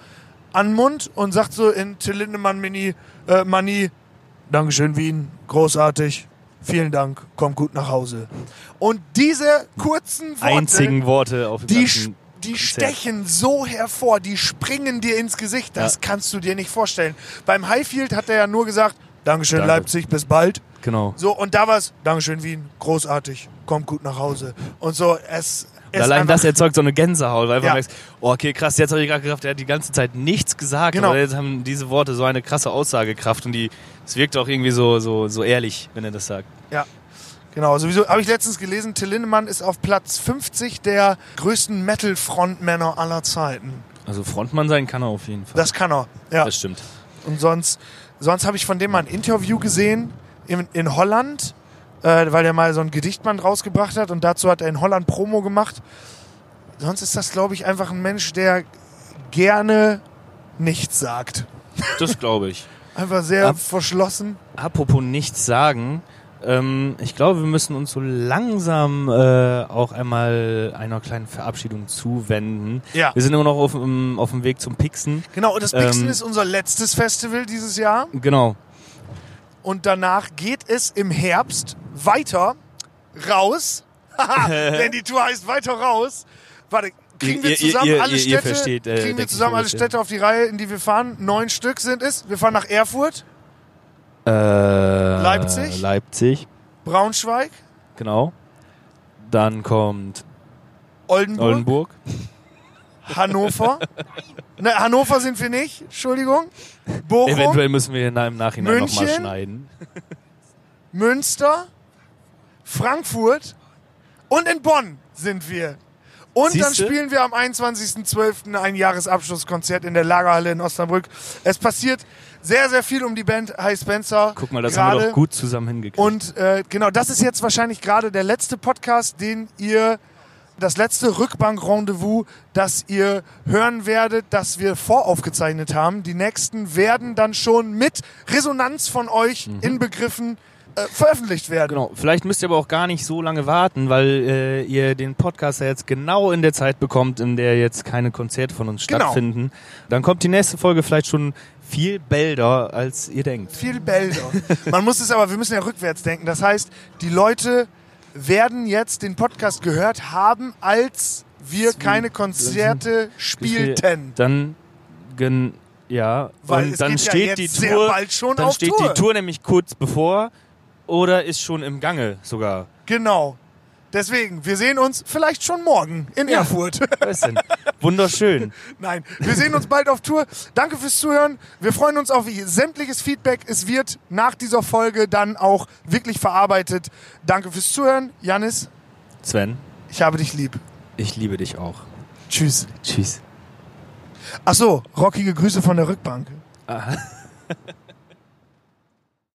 an den Mund und sagt so in Till Lindemann Mini äh, Money Dankeschön Wien, großartig. Vielen Dank, kommt gut nach Hause. Und diese kurzen Worte, Einzigen Worte auf die, die stechen so hervor, die springen dir ins Gesicht. Das Ja. kannst du dir nicht vorstellen. Beim Highfield hat er ja nur gesagt, Dankeschön Danke. Leipzig, bis bald. Genau. So, und da war es, Dankeschön Wien, großartig, kommt gut nach Hause. Und so, es allein das erzeugt so eine Gänsehaut, weil du Ja. merkst, oh, okay, krass, jetzt habe ich gerade gedacht, er hat die ganze Zeit nichts gesagt, Genau. aber jetzt haben diese Worte so eine krasse Aussagekraft und die, es wirkt auch irgendwie so, so, so ehrlich, wenn er das sagt. Ja. Genau, sowieso habe ich letztens gelesen, Till Lindemann ist auf Platz 50 der größten Metal-Frontmänner aller Zeiten. Also Frontmann sein kann er auf jeden Fall. Das kann er. Ja. Das stimmt. Und sonst, sonst habe ich von dem mal ein Interview gesehen in, in Holland, äh, weil er mal so ein Gedichtband rausgebracht hat und dazu hat er in Holland Promo gemacht. Sonst ist das, glaube ich, einfach ein Mensch, der gerne nichts sagt. Das glaube ich. Einfach sehr Ab- verschlossen. Apropos nichts sagen, ähm, ich glaube, wir müssen uns so langsam äh, auch einmal einer kleinen Verabschiedung zuwenden. Ja. Wir sind immer noch auf, dem- auf dem Weg zum Pixen. Genau, und das Pixen Ähm, ist unser letztes Festival dieses Jahr. Genau. Und danach geht es im Herbst weiter raus. Denn die Tour heißt weiter raus. Warte, kriegen wir ihr- zusammen ihr- alle ihr- ihr Städte? versteht, äh, kriegen wir zusammen alle. Städte auf die Reihe, in die wir fahren? Neun Stück sind es. Wir fahren nach Erfurt, Äh, Leipzig? Leipzig, Braunschweig, genau. Dann kommt Oldenburg, Oldenburg. Hannover. ne, Hannover sind wir nicht, Entschuldigung. Bochum, Eventuell müssen wir im Nachhinein nochmal schneiden. Münster, Frankfurt und in Bonn sind wir. Und dann Siehste? spielen wir am 21.12. ein Jahresabschlusskonzert in der Lagerhalle in Osnabrück. Es passiert sehr, sehr viel um die Band High Spencer. Guck mal, das haben wir doch gut zusammen hingekriegt. Und äh, genau, das ist jetzt wahrscheinlich gerade der letzte Podcast, den ihr, das letzte Rückbank-Rendezvous, das ihr hören werdet, das wir voraufgezeichnet haben. Die nächsten werden dann schon mit Resonanz von euch inbegriffen äh, veröffentlicht werden. Genau, vielleicht müsst ihr aber auch gar nicht so lange warten, weil äh, ihr den Podcast ja jetzt genau in der Zeit bekommt, in der jetzt keine Konzerte von uns Genau. stattfinden. Dann kommt die nächste Folge vielleicht schon viel bälder, als ihr denkt. Viel Bälder. Man muss es aber, wir müssen ja rückwärts denken. Das heißt, die Leute werden jetzt den Podcast gehört haben, als wir keine Konzerte spielten. Dann, gen, ja, Weil und es dann ja steht jetzt die sehr Tour, bald schon dann auf steht Tour. die Tour nämlich kurz bevor oder ist schon im Gange sogar. Genau. Deswegen, wir sehen uns vielleicht schon morgen in Ja. Erfurt. Wunderschön. Nein, wir sehen uns bald auf Tour. Danke fürs Zuhören. Wir freuen uns auf sämtliches Feedback. Es wird nach dieser Folge dann auch wirklich verarbeitet. Danke fürs Zuhören. Janis, Sven, ich habe dich lieb. ich liebe dich auch. Tschüss. Tschüss. Ach so, rockige Grüße von der Rückbank. Aha.